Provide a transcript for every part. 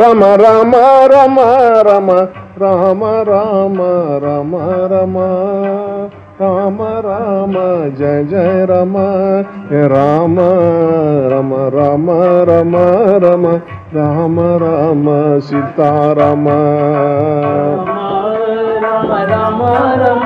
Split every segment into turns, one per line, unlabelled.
Rama Rama Rama Rama Rama Rama Rama Rama Rama Rama Jaya Jaya Rama Rama Rama Rama Rama Rama Rama Rama Sitarama
Rama Rama Rama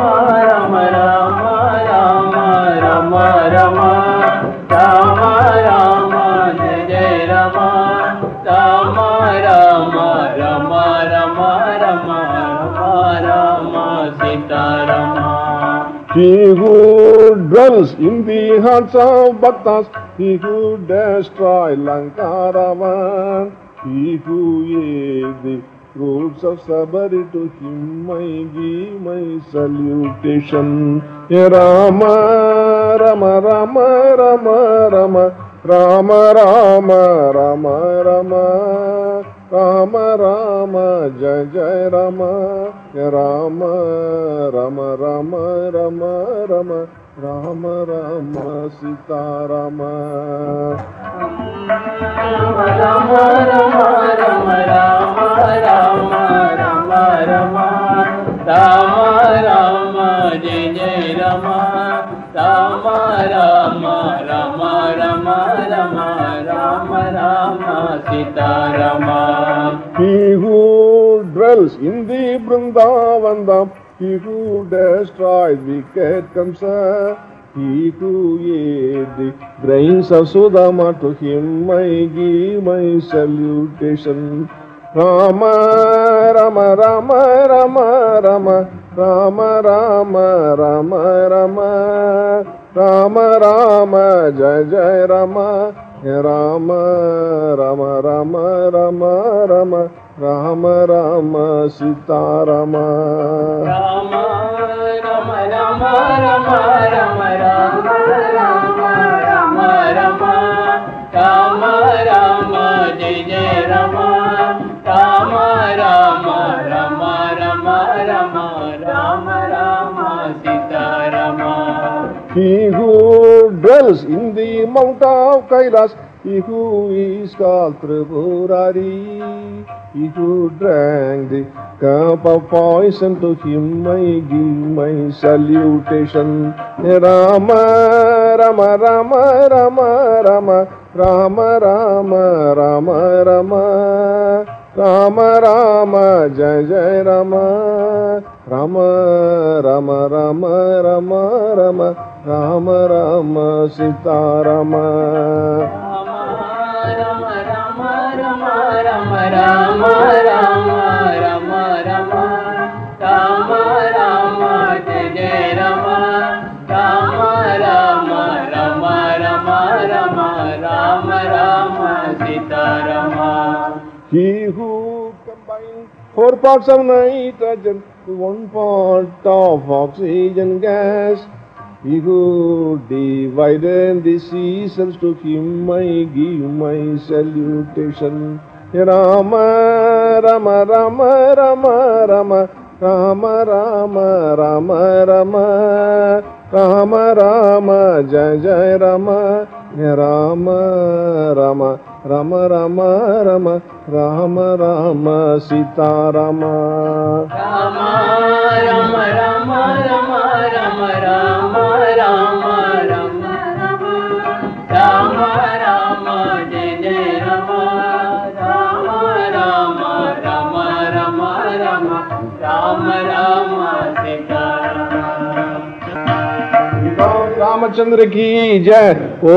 He who dwells in the hearts of Bhaktas, he who destroys Lankaravan, he who ate the fruits of Sabari, to him I give my salutation. Rama, Rama, Rama, Rama, Rama, Rama, Rama, Rama, Rama. Ram Ram जय जय रम राम रम रम
रम रम राम राम सीता राम राम राम राम राम राम राम राम राम राम जय जय Ram Ram Ram Sitarama.
He who dwells in the Vrindavandam, he who destroys wicked concern, he who aids the brains of Sudama, to him I give my salutation. rama rama rama rama rama rama rama rama rama rama rama Jaya rama
Rama Ram Ram Ram Ram Ram Ram Ram Sita Ram.
He who dwells in the mount of Kailas, he who is called Tripurari, he who drank the cup of poison, to him I give my salutation. Rama, Rama, Rama, Rama, Rama, Rama, Rama, Rama, Rama. Rama Rama Jai Jai Rama Rama Rama Rama Rama Rama
Ram Ram Sita Ram
He who combines four parts of nitrogen to one part of oxygen gas He who divided the seasons to him I give my salutation. Rama, Rama, Rama, Rama, Rama, Rama, Rama, Rama, Rama, Rama, Rama, Jai Jai Rama, Rama, Rama, Rama, Rama, Rama, Rama, Rama, Sita Rama,
Rama, Rama, Rama.
Ramchandra की जय। ओ